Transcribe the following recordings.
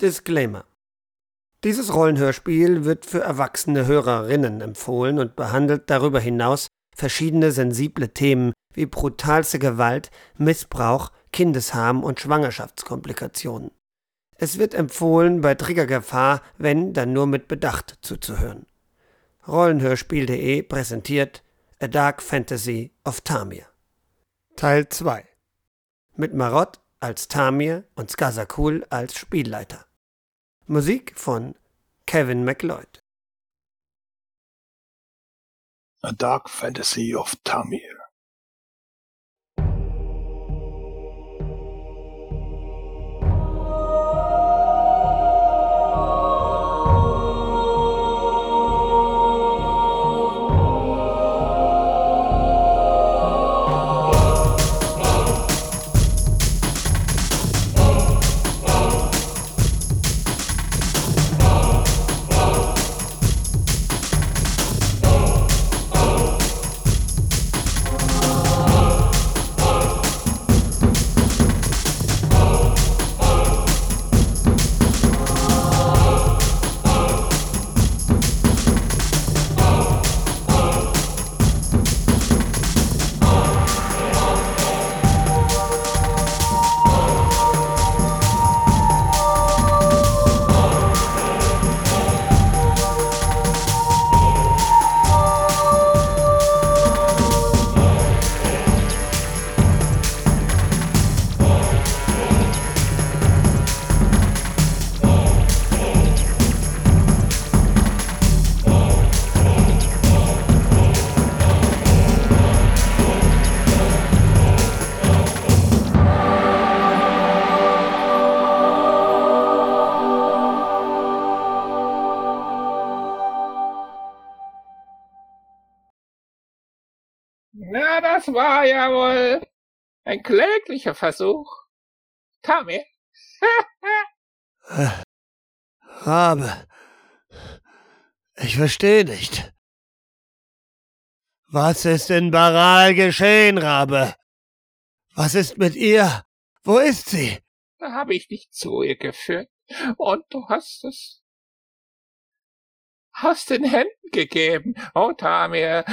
Disclaimer. Dieses Rollenhörspiel wird für erwachsene Hörerinnen empfohlen und behandelt darüber hinaus verschiedene sensible Themen wie brutalste Gewalt, Missbrauch, Kindesharm und Schwangerschaftskomplikationen. Es wird empfohlen, bei Triggergefahr, wenn, dann nur mit Bedacht zuzuhören. Rollenhörspiel.de präsentiert A Dark Fantasy of Tamir. Teil 2 Mit Marott als Tamir und Skazakul als Spielleiter. Musik von Kevin MacLeod. A Dark Fantasy of Tamir. Das war ja wohl ein kläglicher Versuch. Äh, Rabe. Ich verstehe nicht. Was ist in Baral geschehen, Rabe? Was ist mit ihr? Wo ist sie? Da habe ich dich zu ihr geführt. Und du hast es aus den Händen gegeben. Oh, Tamir,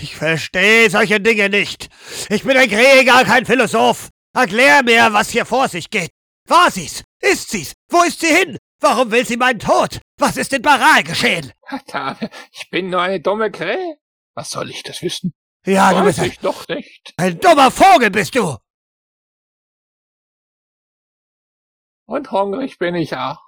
ich verstehe solche Dinge nicht. Ich bin ein Krieger, kein Philosoph. Erklär mir, was hier vor sich geht. War sie's? Ist sie's? Wo ist sie hin? Warum will sie meinen Tod? Was ist in Baral geschehen? Verdammt, ich bin nur eine dumme Krähe. Was soll ich das wissen? Ja, Weiß du bist ich doch nicht. ein dummer Vogel, bist du. Und hungrig bin ich auch.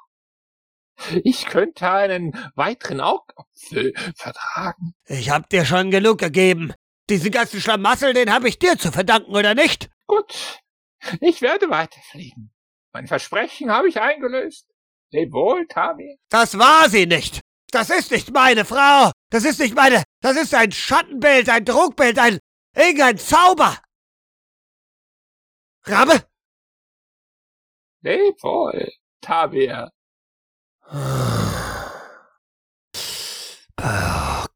Ich könnte einen weiteren Augapfel vertragen. Ich hab dir schon genug gegeben. Diesen ganzen Schlamassel, den hab ich dir zu verdanken, oder nicht? Gut, ich werde weiterfliegen. Mein Versprechen habe ich eingelöst. Leb wohl, Tami. Das war sie nicht. Das ist nicht meine Frau. Das ist nicht meine. Das ist ein Schattenbild, ein Trugbild, ein irgendein Zauber. Rabe? Leb wohl, Tabir. Oh,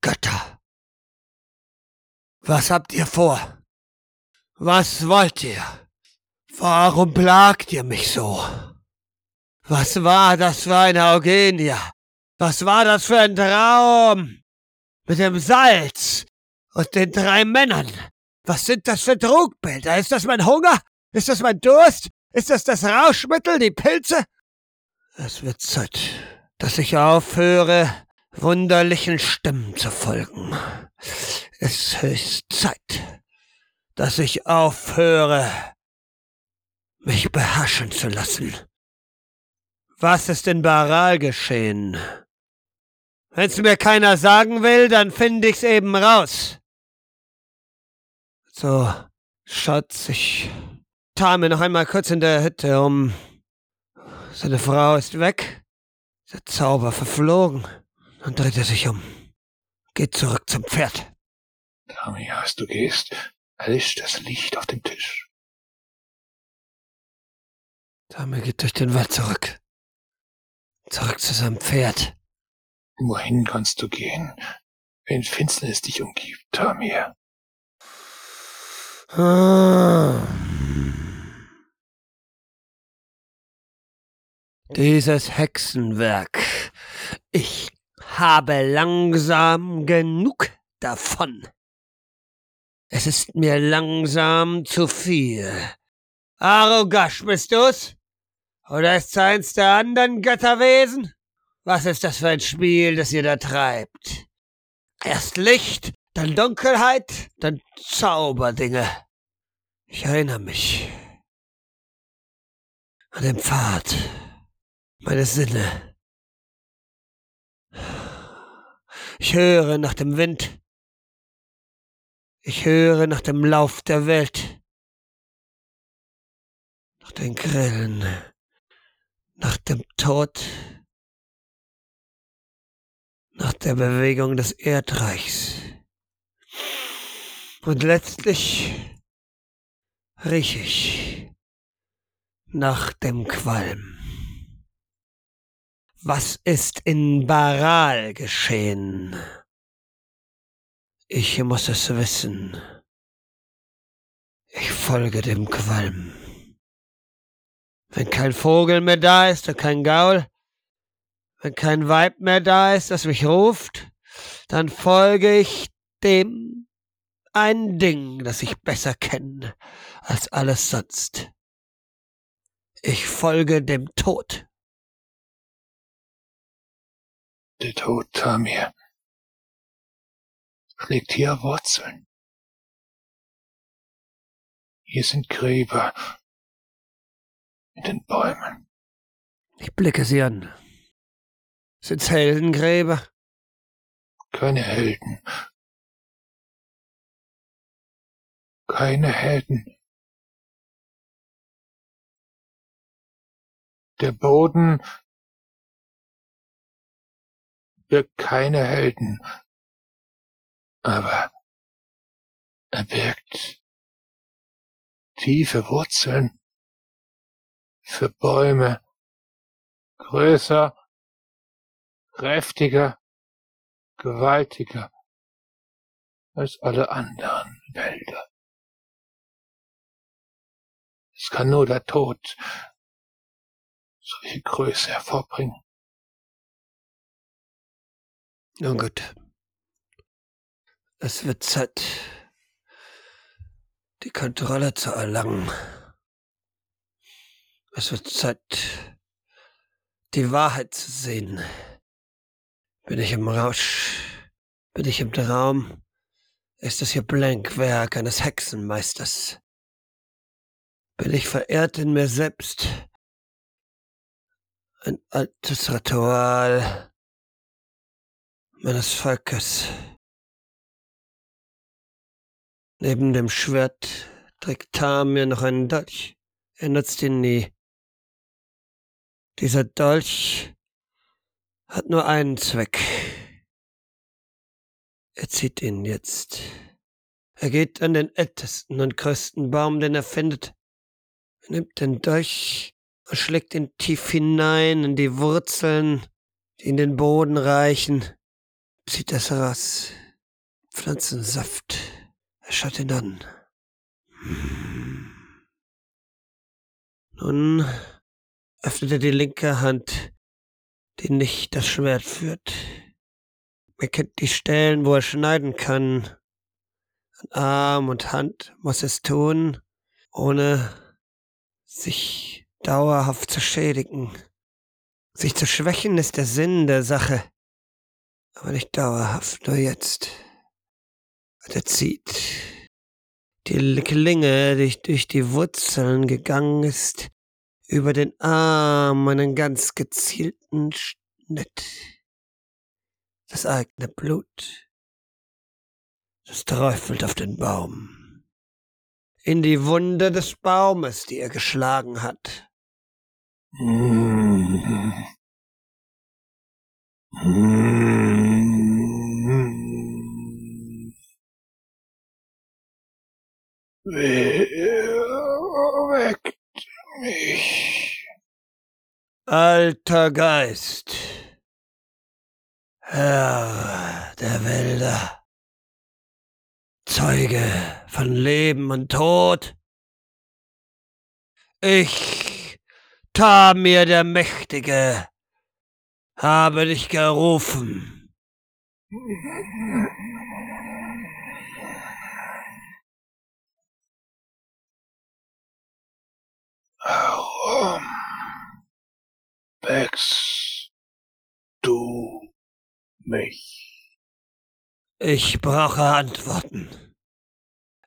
Götter. Was habt ihr vor? Was wollt ihr? Warum plagt ihr mich so? Was war das für eine Eugenie? Was war das für ein Traum? Mit dem Salz und den drei Männern. Was sind das für Trugbilder? Ist das mein Hunger? Ist das mein Durst? Ist das das Rauschmittel, die Pilze? Es wird Zeit, dass ich aufhöre, wunderlichen Stimmen zu folgen. Es ist Zeit, dass ich aufhöre, mich beherrschen zu lassen. Was ist in Baral geschehen? Wenn's mir keiner sagen will, dann find ich's eben raus. So, Schatz, ich tar mir noch einmal kurz in der Hütte um. Seine Frau ist weg, der Zauber verflogen. Dann dreht er sich um. Geht zurück zum Pferd. Tami, als du gehst, erlischt das Licht auf dem Tisch. Tami geht durch den Wald zurück. Zurück zu seinem Pferd. Wohin kannst du gehen, wenn Finsternis dich umgibt, Tamir? Ah. Dieses Hexenwerk. Ich habe langsam genug davon. Es ist mir langsam zu viel. Arogash, bist du's? Oder ist's eins der anderen Götterwesen? Was ist das für ein Spiel, das ihr da treibt? Erst Licht, dann Dunkelheit, dann Zauberdinge. Ich erinnere mich an den Pfad, meine Sinne. Ich höre nach dem Wind. Ich höre nach dem Lauf der Welt. Nach den Grillen. Nach dem Tod. Nach der Bewegung des Erdreichs. Und letztlich riech ich nach dem Qualm. Was ist in Baral geschehen? Ich muss es wissen. Ich folge dem Qualm. Wenn kein Vogel mehr da ist und kein Gaul, wenn kein Weib mehr da ist, das mich ruft, dann folge ich dem ein Ding, das ich besser kenne als alles sonst. Ich folge dem Tod. Der Tod, Tamir, schlägt hier Wurzeln. Hier sind Gräber in den Bäumen. Ich blicke sie an. Sind's Heldengräber? Keine Helden. Keine Helden. Der Boden birgt keine Helden, aber er birgt tiefe Wurzeln für Bäume, größer, kräftiger, gewaltiger als alle anderen Wälder. Es kann nur der Tod solche Größe hervorbringen. Nun gut. Es wird Zeit, die Kontrolle zu erlangen. Es wird Zeit, die Wahrheit zu sehen. Bin ich im Rausch? Bin ich im Traum? Ist es hier Blankwerk eines Hexenmeisters? Bin ich verehrt in mir selbst? Ein altes Ritual meines Volkes. Neben dem Schwert trägt Tamir noch einen Dolch. Er nutzt ihn nie. Dieser Dolch hat nur einen Zweck. Er zieht ihn jetzt. Er geht an den ältesten und größten Baum, den er findet. Er nimmt den Dolch und schlägt ihn tief hinein in die Wurzeln, die in den Boden reichen, raus. Pflanzensaft. Er schaut ihn an. Nun öffnet er die linke Hand, die nicht das Schwert führt. Er kennt die Stellen, wo er schneiden kann. An Arm und Hand muss es tun, ohne sich dauerhaft zu schädigen. Sich zu schwächen ist der Sinn der Sache, aber nicht dauerhaft, nur jetzt. Und er zieht die Klinge, die durch die Wurzeln gegangen ist, über den Arm einen ganz gezielten Schnitt. Das eigene Blut, das träufelt auf den Baum. In die Wunde des Baumes, die er geschlagen hat. Mm. Weckt mich. Alter Geist, Herr der Wälder, Zeuge von Leben und Tod, ich Tamir der Mächtige habe dich gerufen. Warum wächst du mich? Ich brauche Antworten.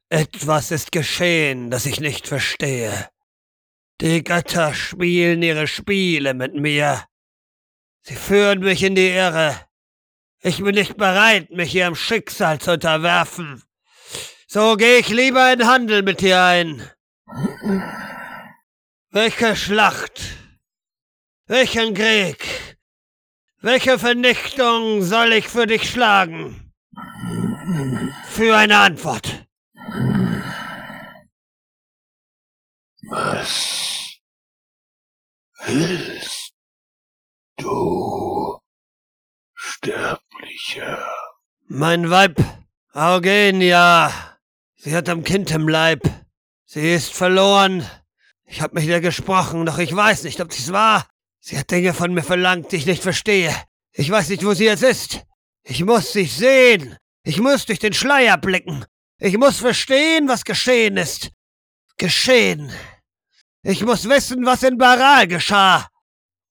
Etwas ist geschehen, das ich nicht verstehe. Die Götter spielen ihre Spiele mit mir. Sie führen mich in die Irre. Ich bin nicht bereit, mich ihrem Schicksal zu unterwerfen. So gehe ich lieber in Handel mit dir ein. Welche Schlacht? Welchen Krieg? Welche Vernichtung soll ich für dich schlagen? Für eine Antwort. Was willst du, Sterblicher? Mein Weib, Eugenia. Sie hat ein Kind im Leib. Sie ist verloren. Ich hab mit ihr gesprochen, doch ich weiß nicht, ob sie's war. Sie hat Dinge von mir verlangt, die ich nicht verstehe. Ich weiß nicht, wo sie jetzt ist. Ich muss sie sehen. Ich muss durch den Schleier blicken. Ich muss verstehen, was geschehen ist. Geschehen. Ich muss wissen, was in Baral geschah.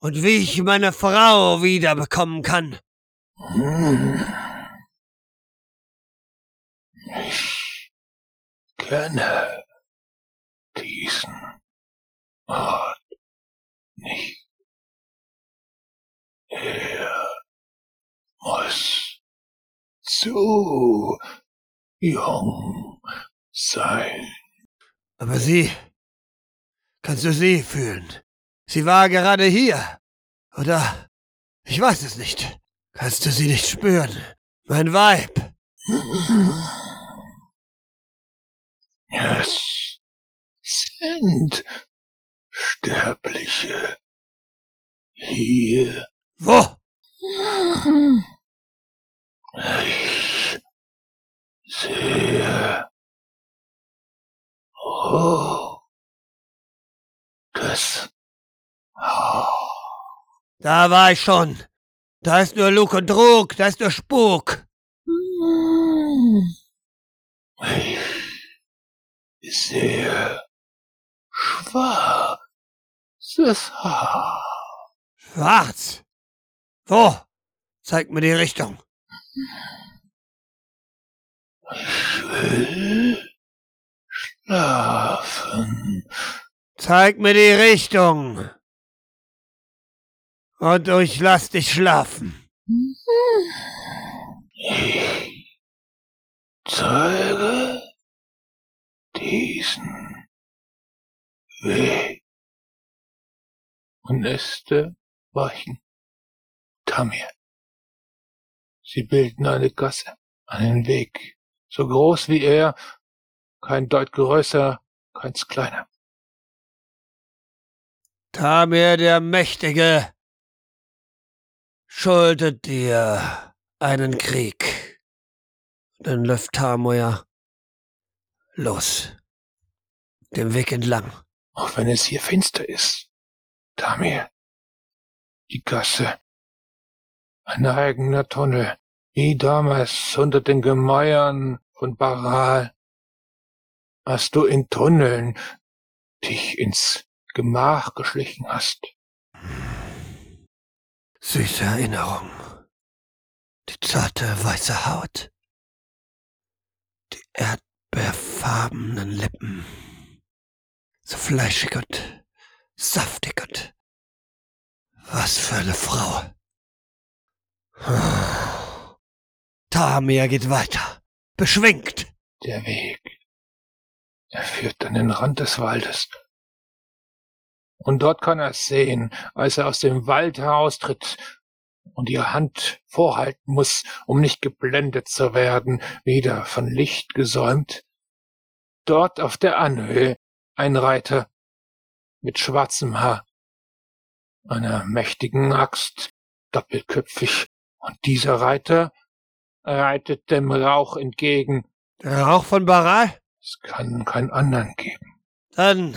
Und wie ich meine Frau wiederbekommen kann. Ich kenne diesen Ort nicht. Er muss zu jung sein. Aber sie. Kannst du sie fühlen? Sie war gerade hier. Oder? Ich weiß es nicht. Kannst du sie nicht spüren? Mein Weib. Es sind Sterbliche hier. Wo? Ich sehe. Oh. Das Da war ich schon. Da ist nur Lug und Trug, da ist nur Spuk. Ich sehe schwarzes Haar. Schwarz. Wo? Zeig mir die Richtung. Ich will schlafen. Zeig mir die Richtung. Und ich lass dich schlafen. Ich zeige diesen Weg. Und Äste weichen. Tamir. Sie bilden eine Gasse, einen Weg, so groß wie er, kein Deut größer, keins kleiner. Tamir der Mächtige schuldet dir einen Krieg. Dann läuft Tamoya los, dem Weg entlang. Auch wenn es hier finster ist. Tamir. Die Gasse. Ein eigener Tunnel, wie damals unter den Gemäuern von Baral. Als du in Tunneln dich ins Gemach geschlichen hast. Süße Erinnerung. Die zarte weiße Haut. Die erdbeerfarbenen Lippen. So fleischig und saftig und was für eine Frau. Tamir geht weiter. Beschwingt. Der Weg. Er führt an den Rand des Waldes. Und dort kann er es sehen, als er aus dem Wald heraustritt und die Hand vorhalten muss, um nicht geblendet zu werden, wieder von Licht gesäumt. Dort auf der Anhöhe ein Reiter mit schwarzem Haar, einer mächtigen Axt, doppelköpfig, und dieser Reiter reitet dem Rauch entgegen. Der Rauch von Baral? Es kann keinen anderen geben. Dann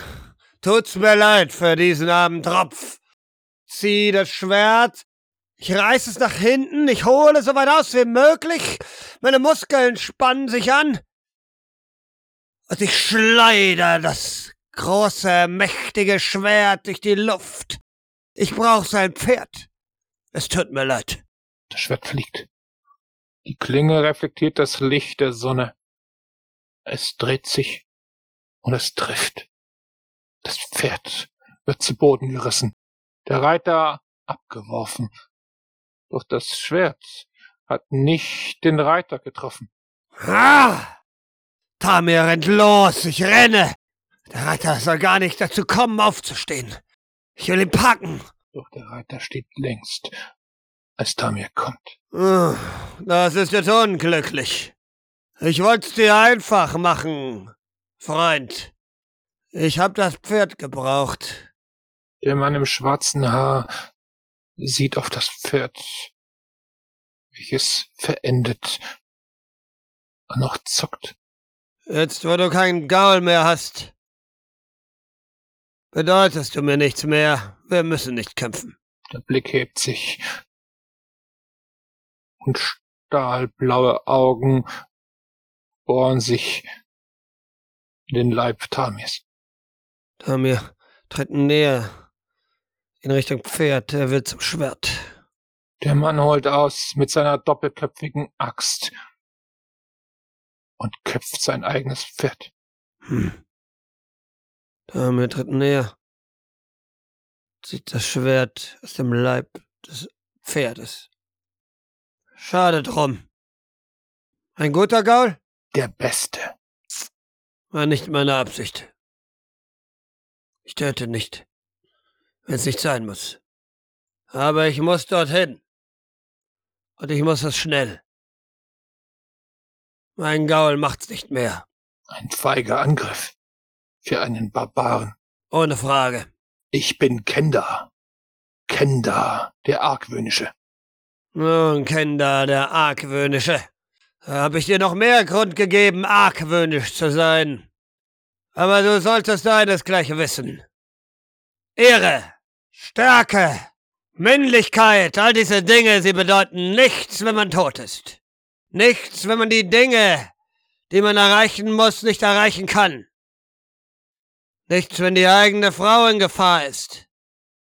Tut's mir leid für diesen armen Tropf. Zieh das Schwert. Ich reiß es nach hinten. Ich hole so weit aus wie möglich. Meine Muskeln spannen sich an. Und ich schleider das große, mächtige Schwert durch die Luft. Ich brauch sein Pferd. Es tut mir leid. Das Schwert fliegt. Die Klinge reflektiert das Licht der Sonne. Es dreht sich und es trifft. Das Pferd wird zu Boden gerissen, der Reiter abgeworfen. Doch das Schwert hat nicht den Reiter getroffen. Ah! Tamir rennt los, ich renne. Der Reiter soll gar nicht dazu kommen, aufzustehen. Ich will ihn packen. Doch der Reiter steht längst, als Tamir kommt. Das ist jetzt unglücklich. Ich wollt's dir einfach machen, Freund. Ich hab das Pferd gebraucht. Der Mann im schwarzen Haar sieht auf das Pferd, welches verendet und noch zuckt. Jetzt, wo du keinen Gaul mehr hast, bedeutest du mir nichts mehr. Wir müssen nicht kämpfen. Der Blick hebt sich und stahlblaue Augen bohren sich in den Leib Tamirs. Tamir tritt näher in Richtung Pferd. Er will zum Schwert. Der Mann holt aus mit seiner doppelköpfigen Axt und köpft sein eigenes Pferd. Hm. Tamir tritt näher. Zieht das Schwert aus dem Leib des Pferdes. Schade drum. Ein guter Gaul? Der Beste. War nicht meine Absicht. Ich töte nicht, wenn es nicht sein muss. Aber ich muss dorthin. Und ich muss es schnell. Mein Gaul macht's nicht mehr. Ein feiger Angriff. Für einen Barbaren. Ohne Frage. Ich bin Kenda. Kenda, der Argwöhnische. Nun, Kenda, der Argwöhnische. Habe ich dir noch mehr Grund gegeben, argwöhnisch zu sein. Aber du solltest deinesgleichen wissen. Ehre, Stärke, Männlichkeit, all diese Dinge, sie bedeuten nichts, wenn man tot ist. Nichts, wenn man die Dinge, die man erreichen muss, nicht erreichen kann. Nichts, wenn die eigene Frau in Gefahr ist.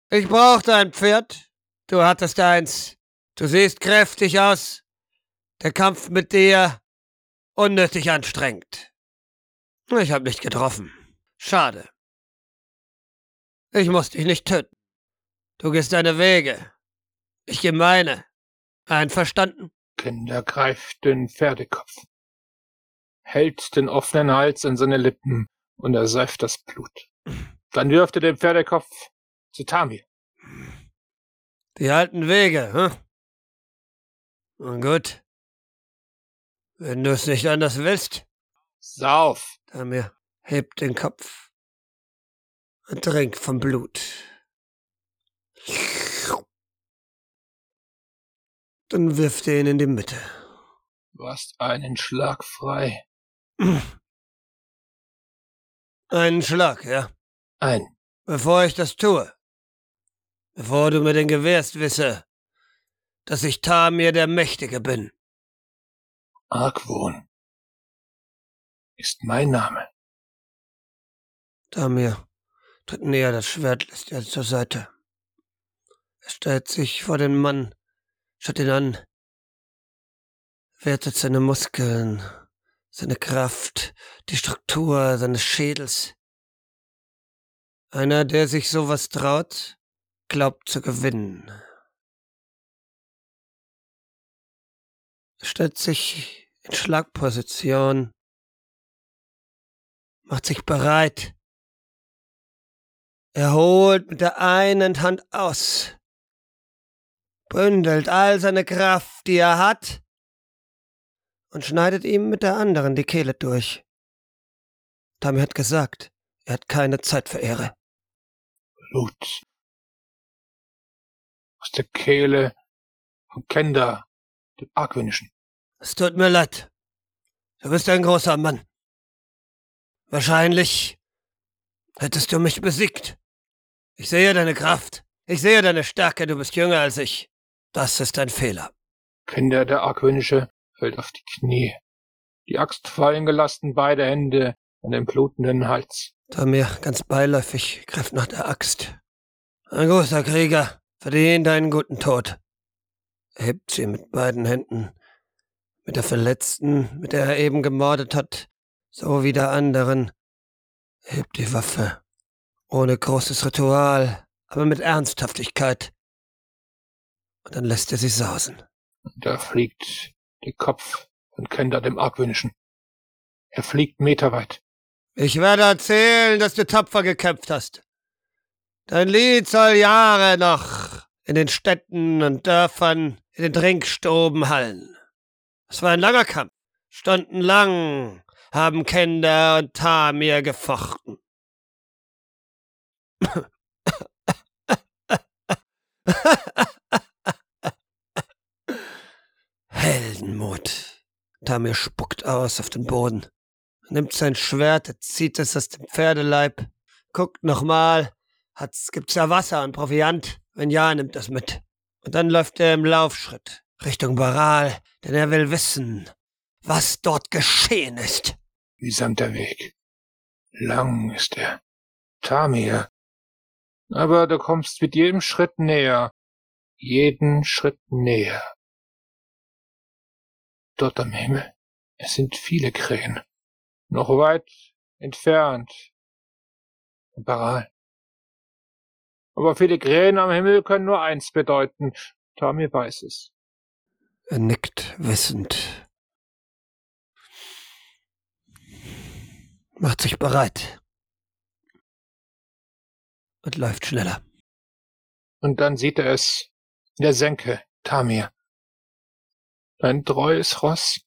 Ich brauchte ein Pferd. Du hattest eins. Du siehst kräftig aus. Der Kampf mit dir unnötig anstrengend. Ich hab nicht getroffen. Schade. Ich muss dich nicht töten. Du gehst deine Wege. Ich geh meine. Einverstanden? Kinder greift den Pferdekopf, hält den offenen Hals an seine Lippen und ersäuft das Blut. Dann wirft er den Pferdekopf zu Tamir. Die alten Wege, hm? Nun gut. Wenn du es nicht anders willst. Sauf! Tamir hebt den Kopf und trinkt vom Blut. Dann wirft er ihn in die Mitte. Du hast einen Schlag frei. Einen Schlag, ja. Ein. Bevor ich das tue. Bevor du mir den gewährst, wisse, dass ich Tamir der Mächtige bin. Argwohn ist mein Name. Tamir tritt näher, das Schwert lässt er zur Seite. Er stellt sich vor den Mann, schaut ihn an, wertet seine Muskeln, seine Kraft, die Struktur seines Schädels. Einer, der sich sowas traut, glaubt zu gewinnen. Er stellt sich in Schlagposition, macht sich bereit. Er holt mit der einen Hand aus, bündelt all seine Kraft, die er hat, und schneidet ihm mit der anderen die Kehle durch. Tami hat gesagt, er hat keine Zeit für Ehre. Blut. Aus der Kehle von Kenda, dem Argwöhnischen. Es tut mir leid. Du bist ein großer Mann. Wahrscheinlich hättest du mich besiegt. Ich sehe deine Kraft. Ich sehe deine Stärke. Du bist jünger als ich. Das ist ein Fehler. Kinder der Argwöhnische fällt auf die Knie. Die Axt fallen gelassen, beide Hände an den blutenden Hals. Tamir, ganz beiläufig, griff nach der Axt. Ein großer Krieger, verdient einen guten Tod. Er hebt sie mit beiden Händen. Mit der Verletzten, mit der er eben gemordet hat, so wie der anderen. Er hebt die Waffe. Ohne großes Ritual, aber mit Ernsthaftigkeit. Und dann lässt er sie sausen. Da fliegt der Kopf von Kender dem Argwöhnischen. Er fliegt meterweit. Ich werde erzählen, dass du tapfer gekämpft hast. Dein Lied soll Jahre noch in den Städten und Dörfern, in den Trinkstoben hallen. Es war ein langer Kampf. Stundenlang haben Kender und Tamir gefochten. Heldenmut. Tamir spuckt aus auf den Boden, nimmt sein Schwert, zieht es aus dem Pferdeleib, guckt nochmal, hat's, gibt's ja Wasser und Proviant? Wenn ja, nimmt das mit. Und dann läuft er im Laufschritt Richtung Baral, denn er will wissen, was dort geschehen ist. Wie samt der Weg. Lang ist er. Tamir. Aber du kommst mit jedem Schritt näher. Jeden Schritt näher. Dort am Himmel. Es sind viele Krähen. Noch weit entfernt. Baral. Aber viele Krähen am Himmel können nur eins bedeuten. Tamir weiß es. Er nickt wissend. Macht sich bereit. Und läuft schneller. Und dann sieht er es in der Senke, Tamir. Dein treues Ross.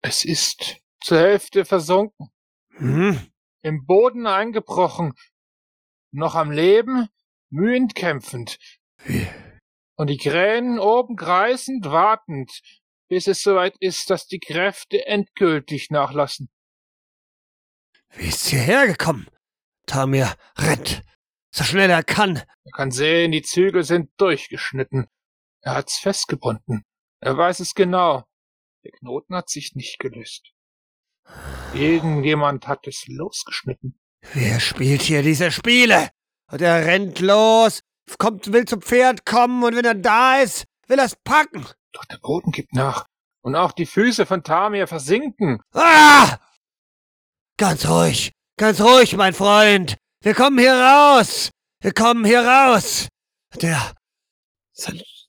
Es ist zur Hälfte versunken. Hm? Im Boden eingebrochen. Noch am Leben, mühend kämpfend. Wie? Und die Krähen oben kreisend, wartend, bis es soweit ist, dass die Kräfte endgültig nachlassen. Wie ist sie hergekommen? Tamir rennt, so schnell er kann. Er kann sehen, die Zügel sind durchgeschnitten. Er hat's festgebunden. Er weiß es genau. Der Knoten hat sich nicht gelöst. Irgendjemand hat es losgeschnitten. Wer spielt hier diese Spiele? Und er rennt los, kommt, will zum Pferd kommen und wenn er da ist, will er's packen. Doch der Boden gibt nach. Und auch die Füße von Tamir versinken. Ah! Ganz ruhig, ganz ruhig, mein Freund. Wir kommen hier raus. Wir kommen hier raus. Der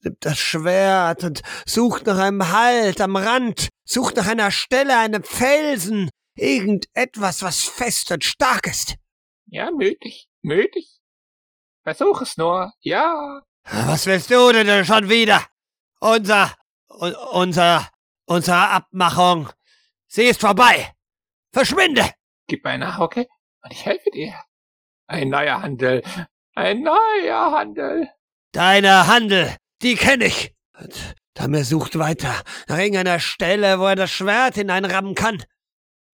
nimmt das Schwert und sucht nach einem Halt am Rand, sucht nach einer Stelle, einem Felsen, irgendetwas, was fest und stark ist. Ja, mütig, mütig. Versuch es nur, ja. Was willst du denn schon wieder? Unser, unser, unsere Abmachung. Sie ist vorbei. Verschwinde! Gib mir eine Hauke und ich helfe dir. Ein neuer Handel. Ein neuer Handel. Deine Handel, die kenne ich. Und Tamir sucht weiter nach irgendeiner Stelle, wo er das Schwert hineinrammen kann.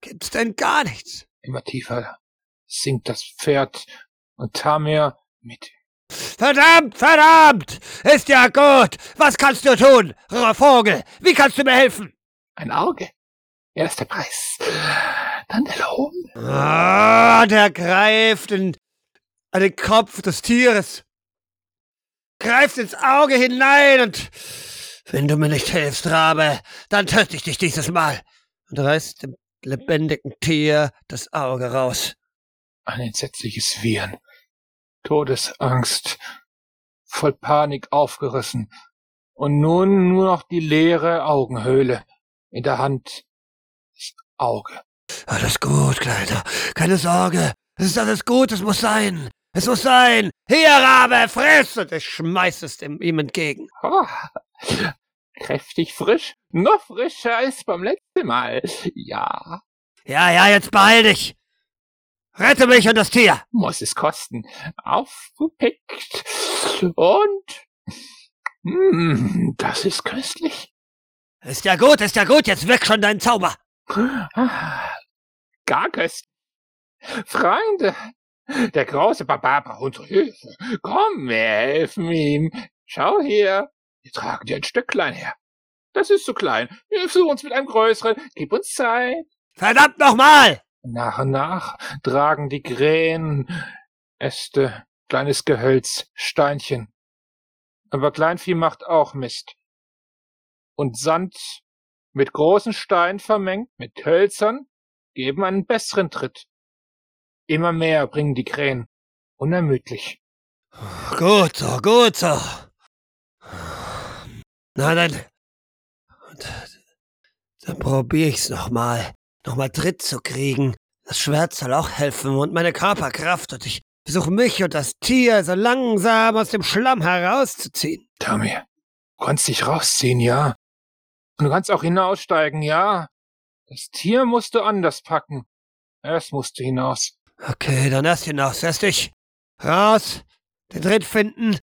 Gibt's denn gar nichts? Immer tiefer sinkt das Pferd und Tamir mit. Verdammt, verdammt! Ist ja gut! Was kannst du tun, Vogel? Wie kannst du mir helfen? Ein Auge. Erster Preis. Dann der Lohn. Ah, der greift in, an den Kopf des Tieres. Greift ins Auge hinein und wenn du mir nicht hilfst, Rabe, dann töte ich dich dieses Mal und reißt dem lebendigen Tier das Auge raus. Ein entsetzliches Wiehern. Todesangst, voll Panik aufgerissen und nun nur noch die leere Augenhöhle in der Hand das Auge. Alles gut, Kleiner, keine Sorge, es ist alles gut, es muss sein, es muss sein. Hier, Rabe, friss! Und ich schmeiß es ihm entgegen. Oh, kräftig frisch, noch frischer als beim letzten Mal. Ja. Ja, ja, jetzt beeil dich. Rette mich und das Tier! Muss es kosten. Aufgepickt. Und. Mm, das ist köstlich. Ist ja gut, ist ja gut, jetzt weg schon dein Zauber. Ah, gar köstlich. Freunde, Der große Barbar braucht unsere Hilfe. Komm, wir helfen ihm. Schau hier. Wir tragen dir ein Stücklein her. Das ist zu klein. Wir versuchen uns mit einem größeren. Gib uns Zeit. Verdammt nochmal! Nach und nach tragen die Krähen Äste, kleines Gehölz, Steinchen. Aber Kleinvieh macht auch Mist. Und Sand mit großen Steinen vermengt, mit Hölzern, geben einen besseren Tritt. Immer mehr bringen die Krähen, unermüdlich. Gut so, gut so. Na dann, dann probier ich's nochmal. Nochmal Tritt zu kriegen. Das Schwert soll auch helfen und meine Körperkraft und ich versuche mich und das Tier so langsam aus dem Schlamm herauszuziehen. Tamir, du kannst dich rausziehen, ja. Und du kannst auch hinaussteigen, ja. Das Tier musst du anders packen. Erst musst du hinaus. Okay, dann erst hinaus. Erst ich. Raus. Den Tritt finden.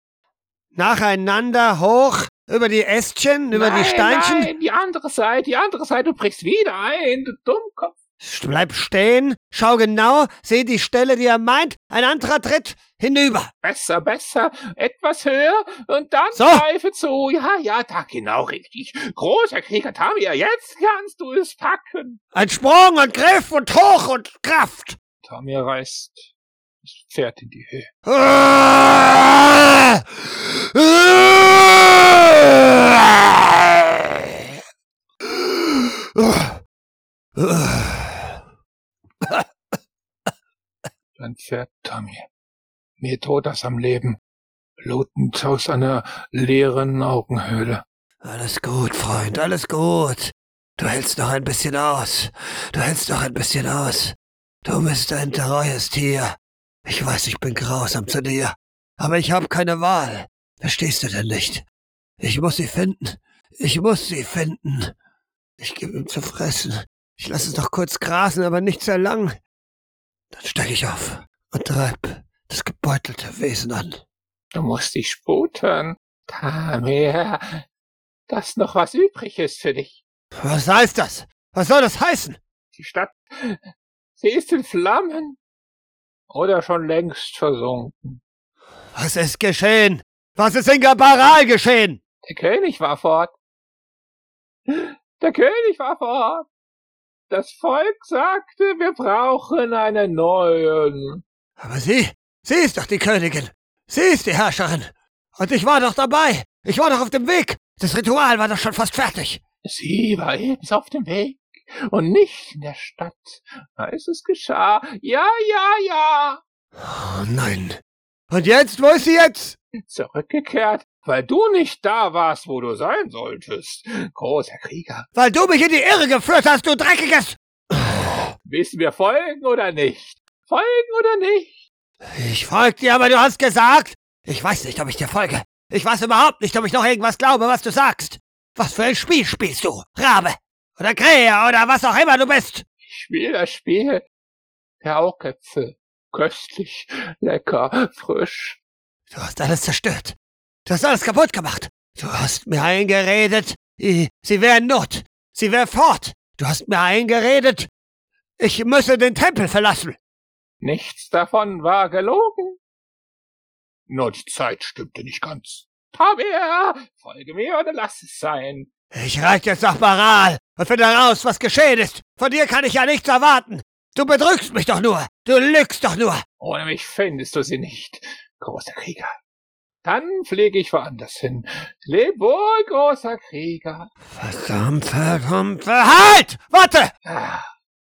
Nacheinander hoch. Über die Ästchen, über nein, die Steinchen. Nein, die andere Seite, die andere Seite. Du brichst wieder ein, du Dummkopf. Bleib stehen, schau genau, seh die Stelle, die er meint, ein anderer Tritt hinüber. Besser, besser, etwas höher und dann So. greife zu. Ja, ja, da genau richtig. Großer Krieger Tamir, jetzt kannst du es packen. Ein Sprung und Griff und Hoch und Kraft. Tamir reißt das Pferd in die Höhe. Ah! Dein Pferd, Tamir. Mehr tot als am Leben. Blutend aus einer leeren Augenhöhle. Alles gut, Freund, alles gut. Du hältst noch ein bisschen aus. Du hältst noch ein bisschen aus. Du bist ein treues Tier. Ich weiß, ich bin grausam zu dir. Aber ich habe keine Wahl. Verstehst du denn nicht? Ich muss sie finden. Ich muss sie finden. Ich gebe ihm zu fressen. Ich lasse es noch kurz grasen, aber nicht sehr lang. Dann steig ich auf und treib das gebeutelte Wesen an. Du musst dich sputen. Tamir, dass noch was übrig ist für dich. Was heißt das? Was soll das heißen? Die Stadt, sie ist in Flammen. Oder schon längst versunken. Was ist geschehen? Was ist in Gabaral geschehen? Der König war fort. Der König war fort. Das Volk sagte, wir brauchen einen neuen. Aber sie, sie ist doch die Königin. Sie ist die Herrscherin. Und ich war doch dabei. Ich war doch auf dem Weg. Das Ritual war doch schon fast fertig. Sie war ebenso auf dem Weg und nicht in der Stadt, als es geschah. Ja, ja, ja. Oh nein. Und jetzt, wo ist sie jetzt? Zurückgekehrt, weil du nicht da warst, wo du sein solltest. Großer Krieger. Weil du mich in die Irre geführt hast, du dreckiges... Willst du mir folgen oder nicht? Folgen oder nicht? Ich folg dir, aber du hast gesagt... Ich weiß nicht, ob ich dir folge. Ich weiß überhaupt nicht, ob ich noch irgendwas glaube, was du sagst. Was für ein Spiel spielst du? Rabe? Oder Krähe oder was auch immer du bist? Ich spiel das Spiel der Augäpfel. Köstlich, lecker, frisch. Du hast alles zerstört. Du hast alles kaputt gemacht. Du hast mir eingeredet, i- sie wäre in Not. Sie wäre fort. Du hast mir eingeredet, ich müsse den Tempel verlassen. Nichts davon war gelogen. Nur die Zeit stimmte nicht ganz. Tabea, folge mir oder lass es sein. Ich reite jetzt nach Baral und finde heraus, was geschehen ist. Von dir kann ich ja nichts erwarten. Du betrügst mich doch nur. Du lügst doch nur. Ohne mich findest du sie nicht, großer Krieger. Dann fliege ich woanders hin. Leb wohl, großer Krieger. Verdammt, verdammt, halt! Warte! Ah,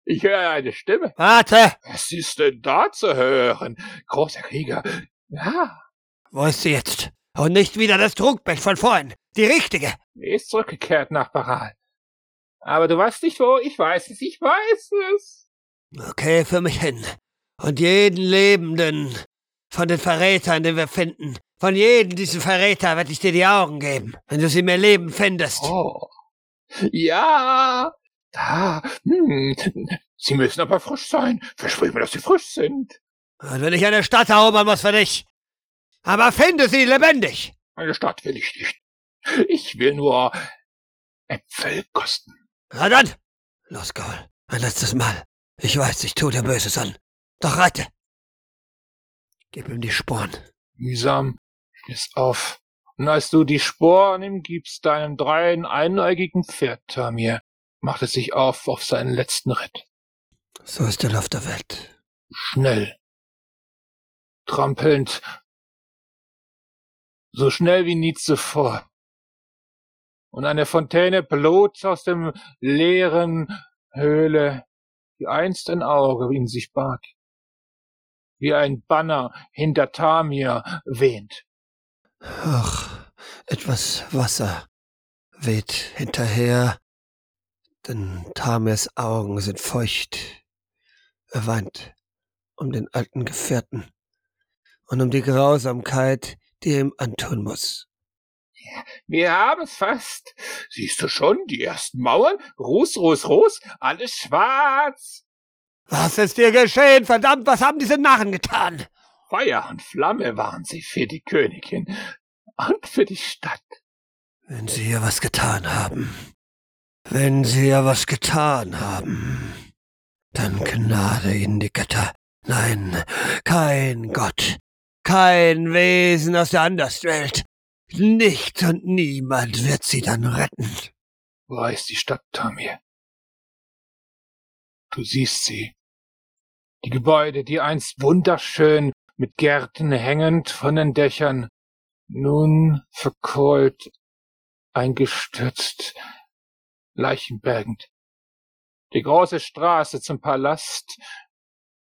ich höre eine Stimme. Warte! Was ist denn da zu hören, großer Krieger? Ja, Wo ist sie jetzt? Und nicht wieder das Trugbild von vorhin. Die richtige. sie ist zurückgekehrt nach Baral. Aber du weißt nicht wo, ich weiß es, ich weiß es. Okay, für mich hin. Und jeden Lebenden von den Verrätern, den wir finden, von jedem diesen Verräter werde ich dir die Augen geben, wenn du sie mir leben findest. Oh. Ja, da. Hm. Sie müssen aber frisch sein. Versprich mir, dass sie frisch sind. Und wenn ich eine Stadt erobern muss für dich. Aber finde sie lebendig. Eine Stadt will ich nicht. Ich will nur Äpfel kosten. Na dann. Los, Gaul. Ein letztes Mal. Ich weiß, ich tu dir Böses an. Doch reite. Gib ihm die Sporen. Mühsam stehst auf. Und als du die Sporen ihm gibst, deinem dreien einäugigen Pferd, Tamir, macht es sich auf auf seinen letzten Ritt. So ist der Lauf der Welt. Schnell. Trampelnd. So schnell wie nie zuvor. Und eine Fontäne Blut aus dem leeren Höhle, die einst ein Auge in sich barg. Wie ein Banner hinter Tamir wehnt. Ach, etwas Wasser weht hinterher, denn Tamirs Augen sind feucht. Er weint um den alten Gefährten und um die Grausamkeit, die er ihm antun muss. Wir haben es fast. Siehst du schon, die ersten Mauern? Ruß, Ruß, Ruß, alles schwarz. Was ist dir geschehen? Verdammt, was haben diese Narren getan? Feuer und Flamme waren sie für die Königin und für die Stadt. Wenn sie ihr was getan haben, wenn sie ihr was getan haben, dann gnade ihnen die Götter. Nein, kein Gott, kein Wesen aus der Anderswelt. Nichts und niemand wird sie dann retten. Wo ist die Stadt, Tamir? Du siehst sie. Die Gebäude, die einst wunderschön mit Gärten hängend von den Dächern, nun verkohlt, eingestürzt, leichenbergend. Die große Straße zum Palast,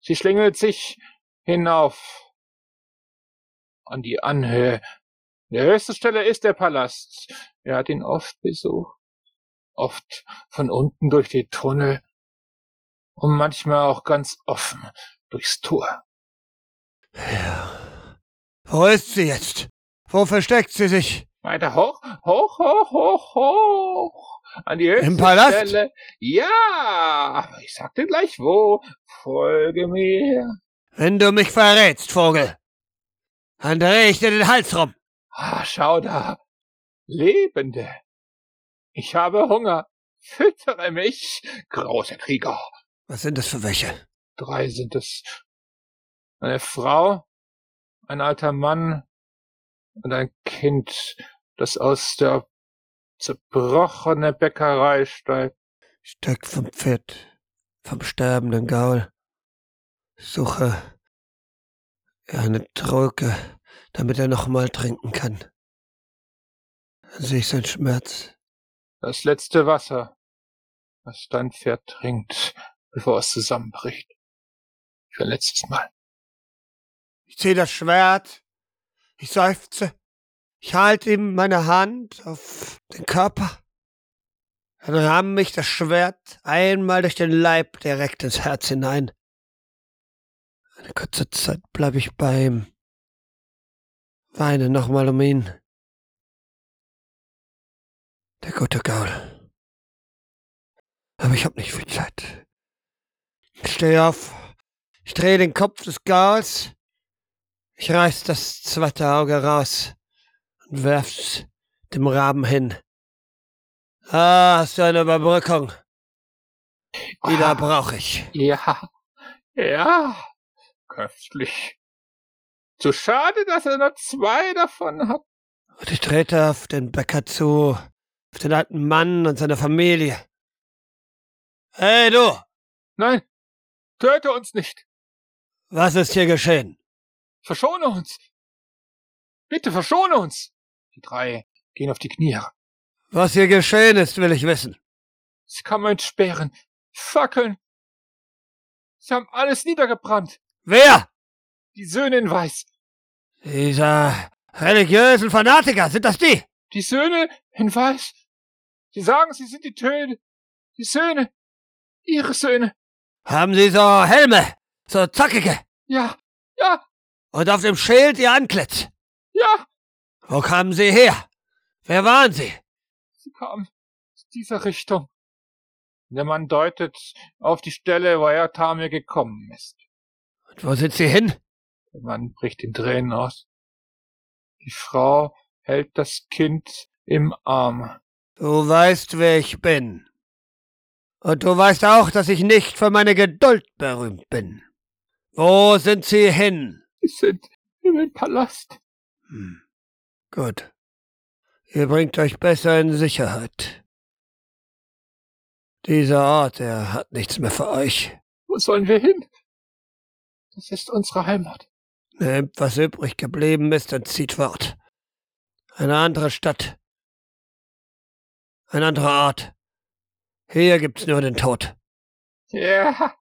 sie schlingelt sich hinauf an die Anhöhe. Die höchste Stelle ist der Palast. Er hat ihn oft besucht, oft von unten durch die Tunnel und manchmal auch ganz offen durchs Tor. Ja. Wo ist sie jetzt? Wo versteckt sie sich? Weiter hoch, hoch, hoch, hoch, hoch. An die höchste Im Palast? Stelle. Ja, ich sag dir gleich wo. Folge mir. Wenn du mich verrätst, Vogel, dann dreh ich dir den Hals rum. Ah, schau da. Lebende. Ich habe Hunger. Füttere mich, großer Krieger. Was sind das für welche? Drei sind es. Eine Frau, ein alter Mann und ein Kind, das aus der zerbrochenen Bäckerei steigt. Steig vom Pferd, vom sterbenden Gaul. Suche eine Trolke, damit er noch mal trinken kann. Dann sehe ich seinen Schmerz. Das letzte Wasser, das dein Pferd trinkt, bevor es zusammenbricht. Für ein letztes Mal. Ich ziehe das Schwert. Ich seufze. Ich halte ihm meine Hand auf den Körper. Dann ramm mich das Schwert einmal durch den Leib direkt ins Herz hinein. Eine kurze Zeit bleib ich bei ihm. Weine nochmal um ihn. Der gute Gaul. Aber ich hab nicht viel Zeit. Ich steh auf. Ich drehe den Kopf des Gauls. Ich reiß das zweite Auge raus und werf's dem Raben hin. Ah, hast du eine Überbrückung? Die da Ah. brauch ich. Ja, ja, köstlich. Zu schade, dass er nur zwei davon hat. Und ich trete auf den Bäcker zu, auf den alten Mann und seine Familie. Hey du, Nein, töte uns nicht. was ist hier geschehen? Verschone uns. Bitte verschone uns. Die drei gehen auf die Knie. Was hier geschehen ist, will ich wissen. Sie kamen entsperren, fackeln. Sie haben alles niedergebrannt. Wer? Die Söhne in Weiß. Dieser religiösen Fanatiker, sind das die? Die Söhne in Weiß. Sie sagen, sie sind die Töne. Die Söhne. Ihre Söhne. Haben sie so Helme, so zackige Ja, ja, und auf dem Schild ihr Antlitz? ja. Wo kamen sie her? Wer waren sie? Sie kamen aus dieser Richtung. Der Mann deutet auf die Stelle, wo er Tamir gekommen ist. Und wo sind sie hin? Der Mann bricht in Tränen aus. Die Frau hält das Kind im Arm. Du weißt, wer ich bin. Und du weißt auch, dass ich nicht für meine Geduld berühmt bin. Wo sind sie hin? Sie sind in den Palast. Hm. Gut. Ihr bringt euch besser in Sicherheit. Dieser Ort, er hat nichts mehr für euch. Wo sollen wir hin? Das ist unsere Heimat. Nehmt, was übrig geblieben ist und zieht fort. Eine andere Stadt. Ein anderer Ort. Hier gibt's nur den Tod. Ja,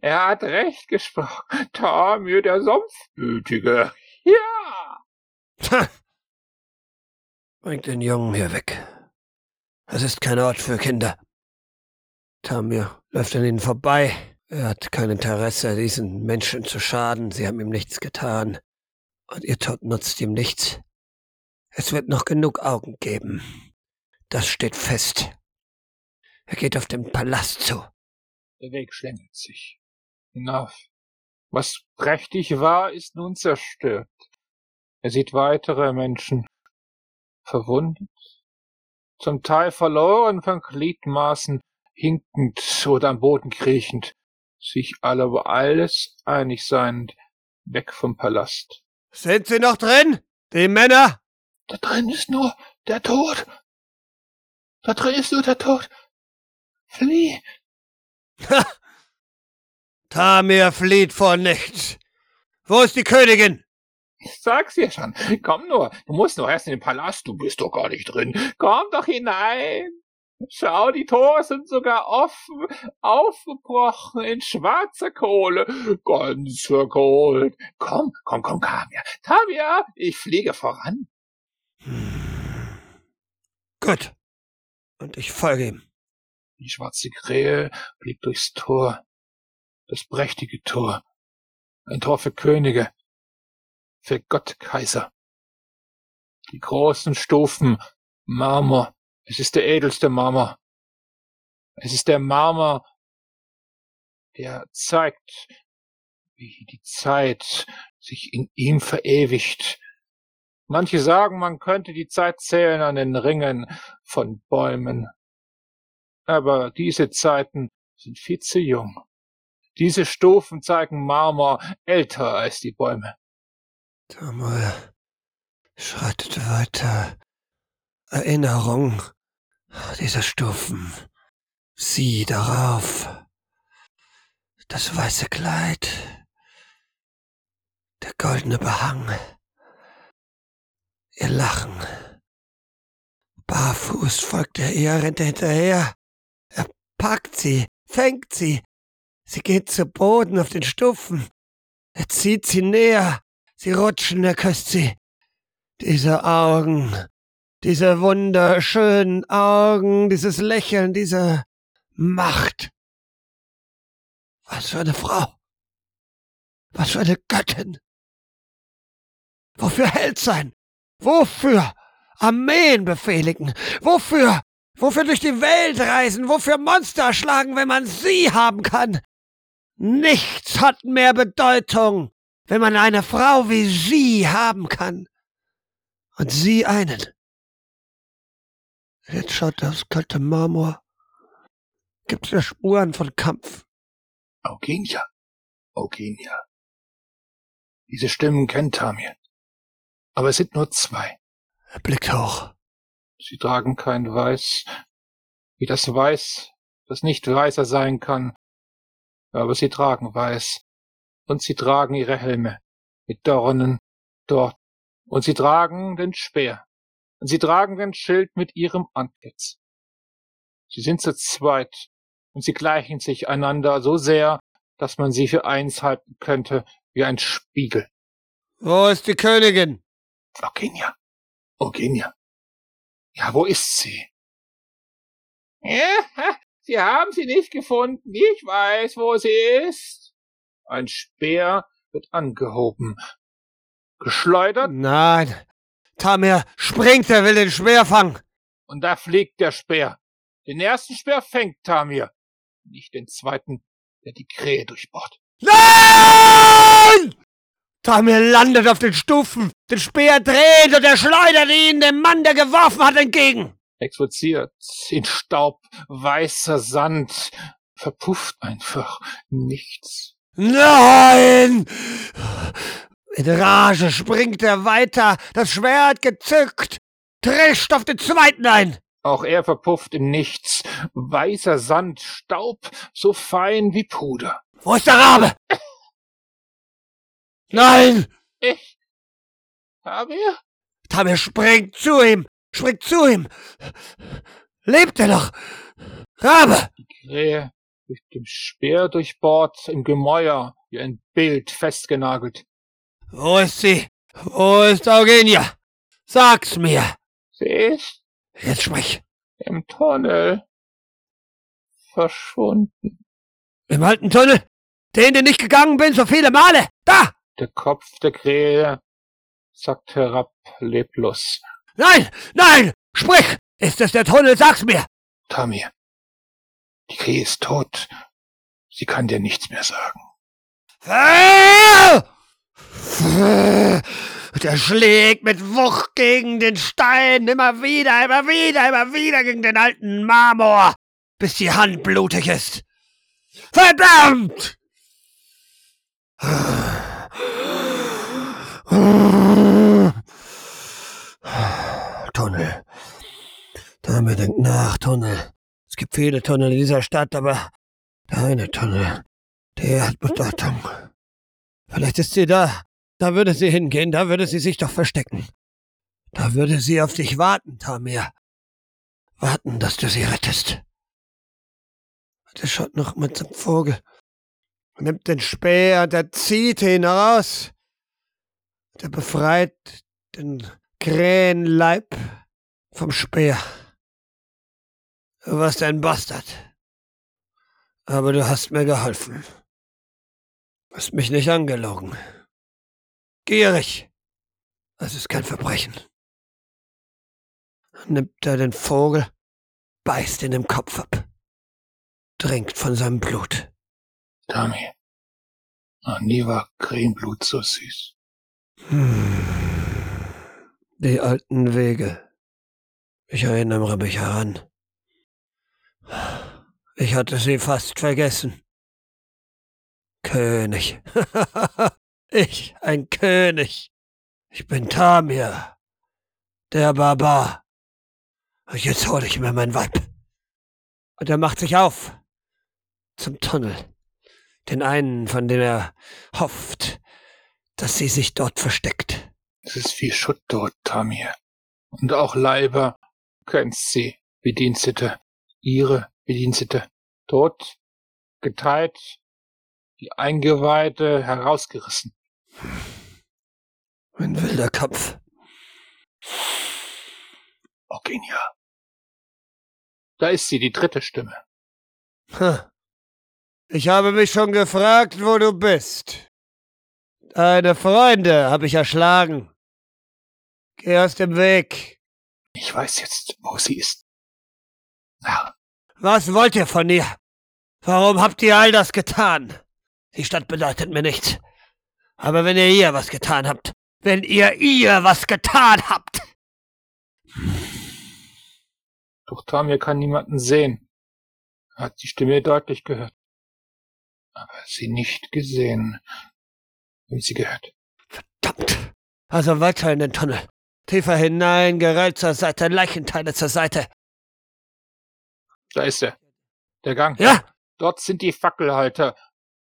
er hat recht gesprochen. Tamir der Sumpfbütige. Ja! Bringt den Jungen hier weg. Es ist kein Ort für Kinder. Tamir läuft an ihnen vorbei. Er hat kein Interesse, diesen Menschen zu schaden. Sie haben ihm nichts getan. Und ihr Tod nutzt ihm nichts. Es wird noch genug Augen geben. Das steht fest. Er geht auf den Palast zu. Der Weg schlängelt sich. Hinauf. Was prächtig war, ist nun zerstört. Er sieht weitere Menschen. Verwundet. Zum Teil verloren von Gliedmaßen, hinkend oder am Boden kriechend. Sich alle über alles einig seiend, weg vom Palast. Sind Sie noch drin? Die Männer? Da drin ist nur der Tod. Da drin ist nur der Tod. Flieh! Tamir flieht vor nichts. Wo ist die Königin? Ich sag's dir schon. Komm nur. Du musst doch erst in den Palast. Du bist doch gar nicht drin. Komm doch hinein. Schau, die Tore sind sogar offen, aufgebrochen in schwarzer Kohle, ganz verkohlt. Komm, komm, komm, Tamia. Tamia, ich fliege voran. Hm. Gut. Und ich folge ihm. Die schwarze Krähe blieb durchs Tor. Das prächtige Tor. Ein Tor für Könige. Für Gott Kaiser. Die großen Stufen, Marmor. Es ist der edelste Marmor. Es ist der Marmor, der zeigt, wie die Zeit sich in ihm verewigt. Manche sagen, man könnte die Zeit zählen an den Ringen von Bäumen aber diese Zeiten sind viel zu jung. Diese Stufen zeigen Marmor älter als die Bäume. Samuel schreitet weiter. Erinnerung dieser Stufen. Sie darauf. Das weiße Kleid. Der goldene Behang. Ihr Lachen. Barfuß folgt er ihr, er hinterher packt sie, fängt sie. Sie geht zu Boden auf den Stufen. Er zieht sie näher. Sie rutschen, er küsst sie. Diese Augen, diese wunderschönen Augen, dieses Lächeln, diese Macht. Was für eine Frau. Was für eine Göttin. Wofür Held sein? Wofür Armeen befehligen? Wofür Wofür durch die Welt reisen? Wofür Monster schlagen, wenn man sie haben kann? Nichts hat mehr Bedeutung, wenn man eine Frau wie sie haben kann. Und sie einen. Jetzt schaut das kalte Marmor. Gibt es Spuren von Kampf? Eugenia. Eugenia. Diese Stimmen kennt Tamir. Aber es sind nur zwei. Er blickt hoch. Sie tragen kein Weiß, wie das Weiß, das nicht weißer sein kann. Aber sie tragen Weiß. Und sie tragen ihre Helme mit Dornen dort. Und sie tragen den Speer. Und sie tragen den Schild mit ihrem Antlitz. Sie sind zu zweit und sie gleichen sich einander so sehr, dass man sie für eins halten könnte wie ein Spiegel. Wo ist die Königin? Eugenia. Eugenia. Ja, wo ist sie? Ja, Sie haben sie nicht gefunden. Ich weiß, wo sie ist. Ein Speer wird angehoben. Geschleudert? Nein. Tamir springt, er will den Speer fangen. Und da fliegt der Speer. Den ersten Speer fängt Tamir. Nicht den zweiten, der die Krähe durchbohrt. Nein! Tamir landet auf den Stufen, den Speer dreht und er schleudert ihn dem Mann, der geworfen hat, entgegen. Exorziert in Staub, weißer Sand, verpufft einfach nichts. Nein! In Rage springt er weiter, das Schwert gezückt, trischt auf den zweiten ein. Auch er verpufft im Nichts. Weißer Sand, Staub, so fein wie Puder. Wo ist der Rabe? Nein! Ich? Tamir? Tamir springt zu ihm, springt zu ihm. Lebt er noch? Rabe! Die Krähe durch dem Speer durchbohrt, im Gemäuer, wie ein Bild festgenagelt. Wo ist sie? Wo ist Eugenia? Sag's mir! Sie ist Jetzt sprich. im Tunnel verschwunden. Im alten Tunnel, den du nicht gegangen bin, so viele Male. Da! Der Kopf der Krähe sackt herab, leblos. Nein, nein! Sprich! Ist es der Tunnel? Sag's mir! Tamir, die Krähe ist tot. Sie kann dir nichts mehr sagen. Der schlägt mit Wucht gegen den Stein, immer wieder, immer wieder, immer wieder gegen den alten Marmor, bis die Hand blutig ist. Verdammt! Tunnel. Damit denkt nach, Tunnel. Es gibt viele Tunnel in dieser Stadt, aber der eine Tunnel, der hat Bedeutung. Vielleicht ist sie da. Da würde sie hingehen, da würde sie sich doch verstecken. Da würde sie auf dich warten, Tamir. Warten, dass du sie rettest. Der schaut noch mit zum Vogel. Nimmt den Speer und er zieht ihn heraus. Der befreit den Krähenleib vom Speer. Du warst ein Bastard. Aber du hast mir geholfen. Hast mich nicht angelogen. Gierig. Das ist kein Verbrechen. Nimmt er den Vogel, beißt ihn im Kopf ab, trinkt von seinem Blut. Tamir, noch nie war Krähenblut so süß. Hm. Die alten Wege. Ich erinnere mich heran. Ich hatte sie fast vergessen. König. ich, ein König. Ich bin Tamir, der Barbar. Und jetzt hole ich mir mein Weib. Und er macht sich auf zum Tunnel. Den einen, von dem er hofft, dass sie sich dort versteckt. Es ist viel Schutt dort, Tamir. Und auch Leiber, kennst sie, Bedienstete, ihre Bedienstete, tot, geteilt, die Eingeweide herausgerissen. Ein wilder Kampf. Eugenia. Da ist sie, die dritte Stimme. Ha. Ich habe mich schon gefragt, wo du bist. Deine Freunde habe ich erschlagen. Geh aus dem Weg. Ich weiß jetzt, wo sie ist. Na, Was wollt ihr von ihr? Warum habt ihr all das getan? Die Stadt bedeutet mir nichts. Aber wenn ihr ihr was getan habt, wenn ihr ihr was getan habt, doch Tamir kann niemanden sehen. Er hat die Stimme deutlich gehört. Aber sie nicht gesehen, wie sie gehört. verdammt. Also weiter in den Tunnel. Tiefer hinein, Geröll zur Seite, Leichenteile zur Seite. Da ist er. Der Gang. Ja? Dort sind die Fackelhalter.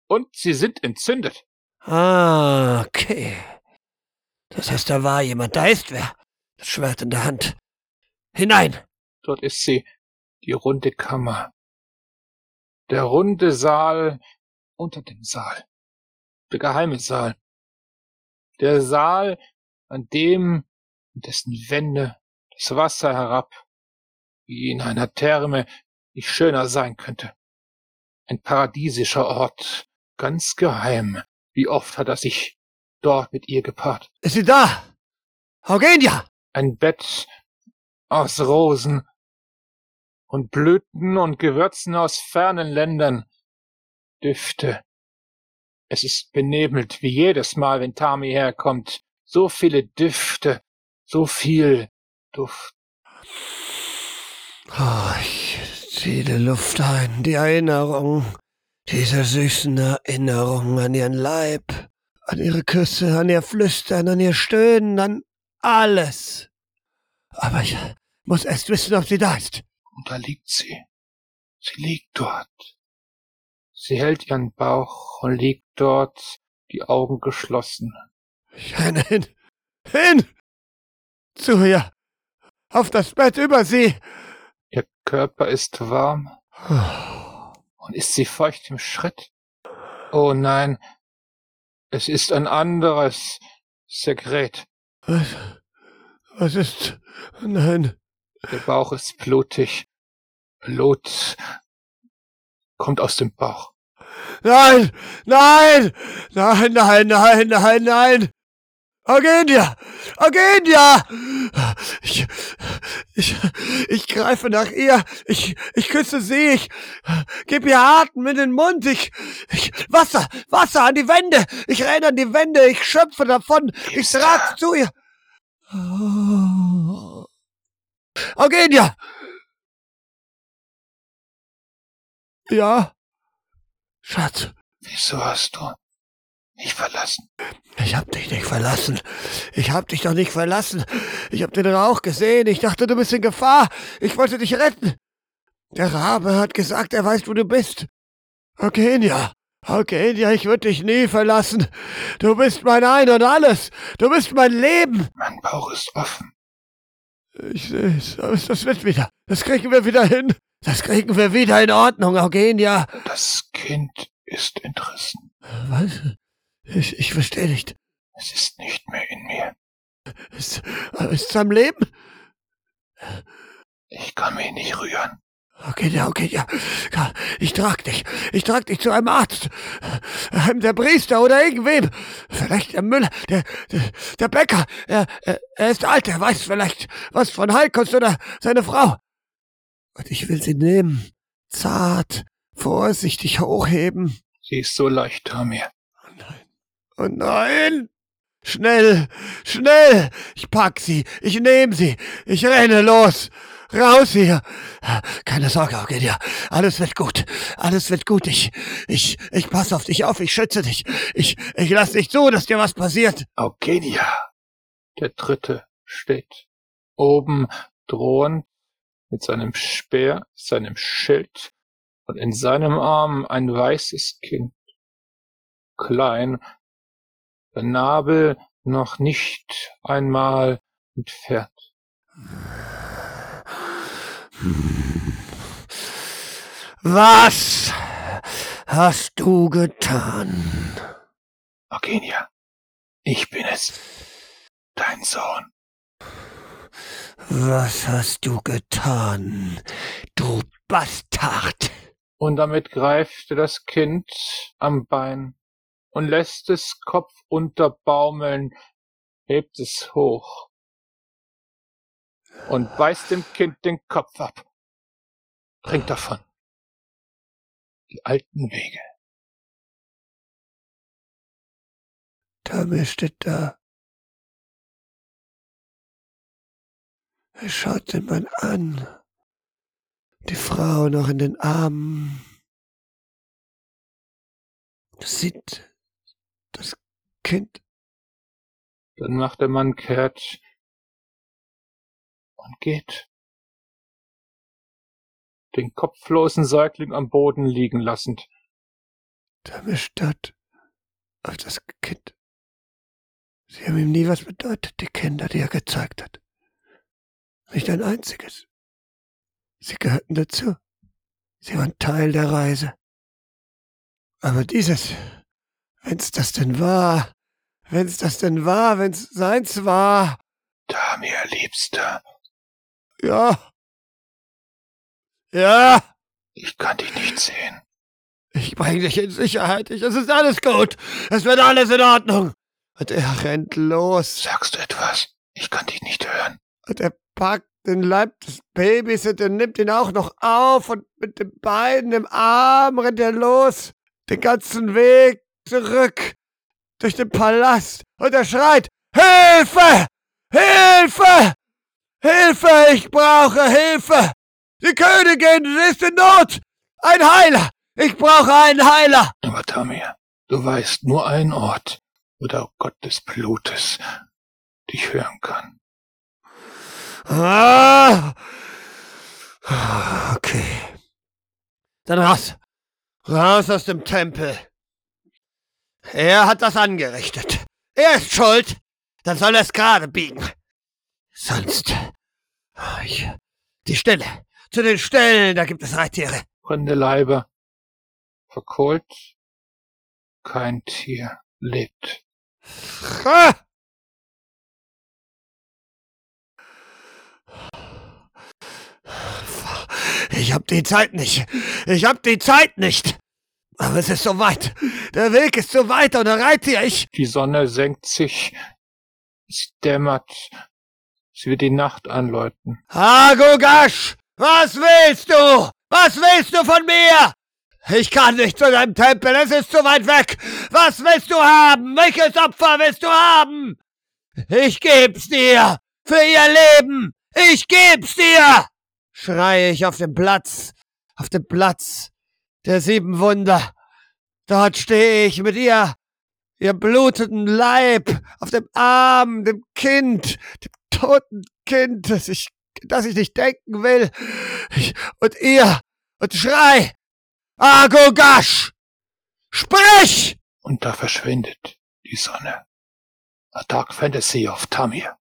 Und sie sind entzündet. Ah, okay. Das heißt, da war jemand, da ist wer. Das Schwert in der Hand. Hinein. Dort ist sie. Die runde Kammer. Der runde Saal unter dem Saal. Der geheime Saal. Der Saal, an dem, in dessen Wände das Wasser herab, wie in einer Therme, nicht schöner sein könnte. Ein paradiesischer Ort, ganz geheim. Wie oft hat er sich dort mit ihr gepaart. Ist sie da? Eugenia! Ein Bett aus Rosen und Blüten und Gewürzen aus fernen Ländern. Düfte. Es ist benebelt, wie jedes Mal, wenn Tami herkommt. So viele Düfte, so viel Duft. Oh, ich ziehe die Luft ein, die Erinnerung, diese süßen Erinnerungen an ihren Leib, An ihre Küsse, an ihr Flüstern, an ihr Stöhnen, an alles. Aber ich muss erst wissen, ob sie da ist. Und da liegt sie. Sie liegt dort. Sie hält ihren Bauch und liegt dort, die Augen geschlossen. Ich renne hin. Hin! Zu ihr. Auf das Bett über sie. Ihr Körper ist warm. Und ist sie feucht im Schritt? Oh nein, es ist ein anderes Sekret. Was? Was ist? Nein. Der Bauch ist blutig. Blut kommt aus dem Bauch. Nein! Nein! Nein, nein, nein, nein, nein! Argenia! Argenia! Ich, ich, ich greife nach ihr. Ich, ich küsse sie. Ich gib ihr Atem in den Mund. Ich, ich, Wasser, Wasser an die Wände. Ich renne an die Wände. Ich schöpfe davon. Ich trag zu ihr. Argenia! Ja? Schatz. Wieso hast du mich verlassen? Ich hab dich nicht verlassen. Ich hab dich doch nicht verlassen. Ich hab den Rauch gesehen. Ich dachte, du bist in Gefahr. Ich wollte dich retten. Der Rabe hat gesagt, er weiß, wo du bist. Eugenia. Eugenia, ich würde dich nie verlassen. Du bist mein Ein und Alles. Du bist mein Leben. Mein Bauch ist offen. Ich seh's. Aber das wird wieder. Das kriegen wir wieder hin. Das kriegen wir wieder in Ordnung, Eugenia. Das Kind ist entrissen. Was? Ich, ich verstehe nicht. Es ist nicht mehr in mir. Ist, ist es am Leben? Ich kann mich nicht rühren. Okay, ja, okay, ja. Ich trag dich. Ich trag dich zu einem Arzt. Einem der Priester oder irgendwem. Vielleicht der Müller, der, der, der Bäcker. Er, er, er ist alt, er weiß vielleicht was von Heilkost oder seine Frau. Und ich will sie nehmen. Zart, vorsichtig hochheben. Sie ist so leicht, Tamir. Oh nein. Oh nein! Schnell, schnell! Ich pack sie, ich nehm sie, ich renne los! Raus hier! Keine Sorge, Argelia. Alles wird gut. Alles wird gut. Ich, ich, ich pass auf dich auf. Ich schütze dich. Ich, ich lass nicht zu, dass dir was passiert. Eugenia. Der Dritte steht oben drohend mit seinem Speer, seinem Schild und in seinem Arm ein weißes Kind. Klein, der Nabel noch nicht einmal entfernt. Was hast du getan? Eugenia, ich bin es, dein Sohn. Was hast du getan, du Bastard? Und damit greift er das Kind am Bein und lässt es Kopf unterbaumeln, hebt es hoch und beißt dem Kind den Kopf ab. Bringt davon. Die alten Wege. Tamir steht da. Er schaut den Mann an. Die Frau noch in den Armen. Sieht das Kind. Dann macht der Mann kehrt geht. Den kopflosen Säugling am Boden liegen lassend. Tamir starrt auf das Kind. Sie haben ihm nie was bedeutet, die Kinder, die er gezeigt hat. Nicht ein einziges. Sie gehörten dazu. Sie waren Teil der Reise. Aber dieses, wenn's das denn war, wenn's das denn war, wenn's seins war. Damir, Liebster. Ja. Ja. Ich kann dich nicht sehen. Ich bring dich in Sicherheit. Ich, es ist alles gut. Es wird alles in Ordnung. Und er rennt los. Sagst du etwas? Ich kann dich nicht hören. Und er packt den Leib des Babys und er nimmt ihn auch noch auf und mit den Beinen im Arm rennt er los. Den ganzen Weg zurück durch den Palast und er schreit, Hilfe! Hilfe! Hilfe! Ich brauche Hilfe! Die Königin ist in Not! Ein Heiler! Ich brauche einen Heiler! Aber Tamir, du weißt nur einen Ort, oder Gott des Blutes dich hören kann. Ah! Okay. Dann raus. Raus aus dem Tempel. Er hat das angerichtet. Er ist schuld. Dann soll er es gerade biegen. Sonst. Ich, die Stelle. Zu den Stellen, da gibt es Reittiere. Brennende Leiber. Verkohlt. Kein Tier lebt. Ah! Ich hab die Zeit nicht. Ich hab die Zeit nicht. Aber es ist so weit. Der Weg ist so weit und da reite ich. Die Sonne senkt sich. Es dämmert. Sie wird die Nacht anläuten. Hagogash! Was willst du? Was willst du von mir? Ich kann nicht zu deinem Tempel, es ist zu weit weg. Was willst du haben? Welches Opfer willst du haben? Ich geb's dir. Für ihr Leben. Ich geb's dir. Schreie ich auf dem Platz. Auf dem Platz der sieben Wunder. Dort stehe ich mit ihr, ihr blutenden Leib, auf dem Arm, dem Kind, dem toten Kind, das ich, das ich nicht denken will. Ich, und ihr, und schrei, Agogash! Sprich! Und da verschwindet die Sonne. A Dark Fantasy of Tamir.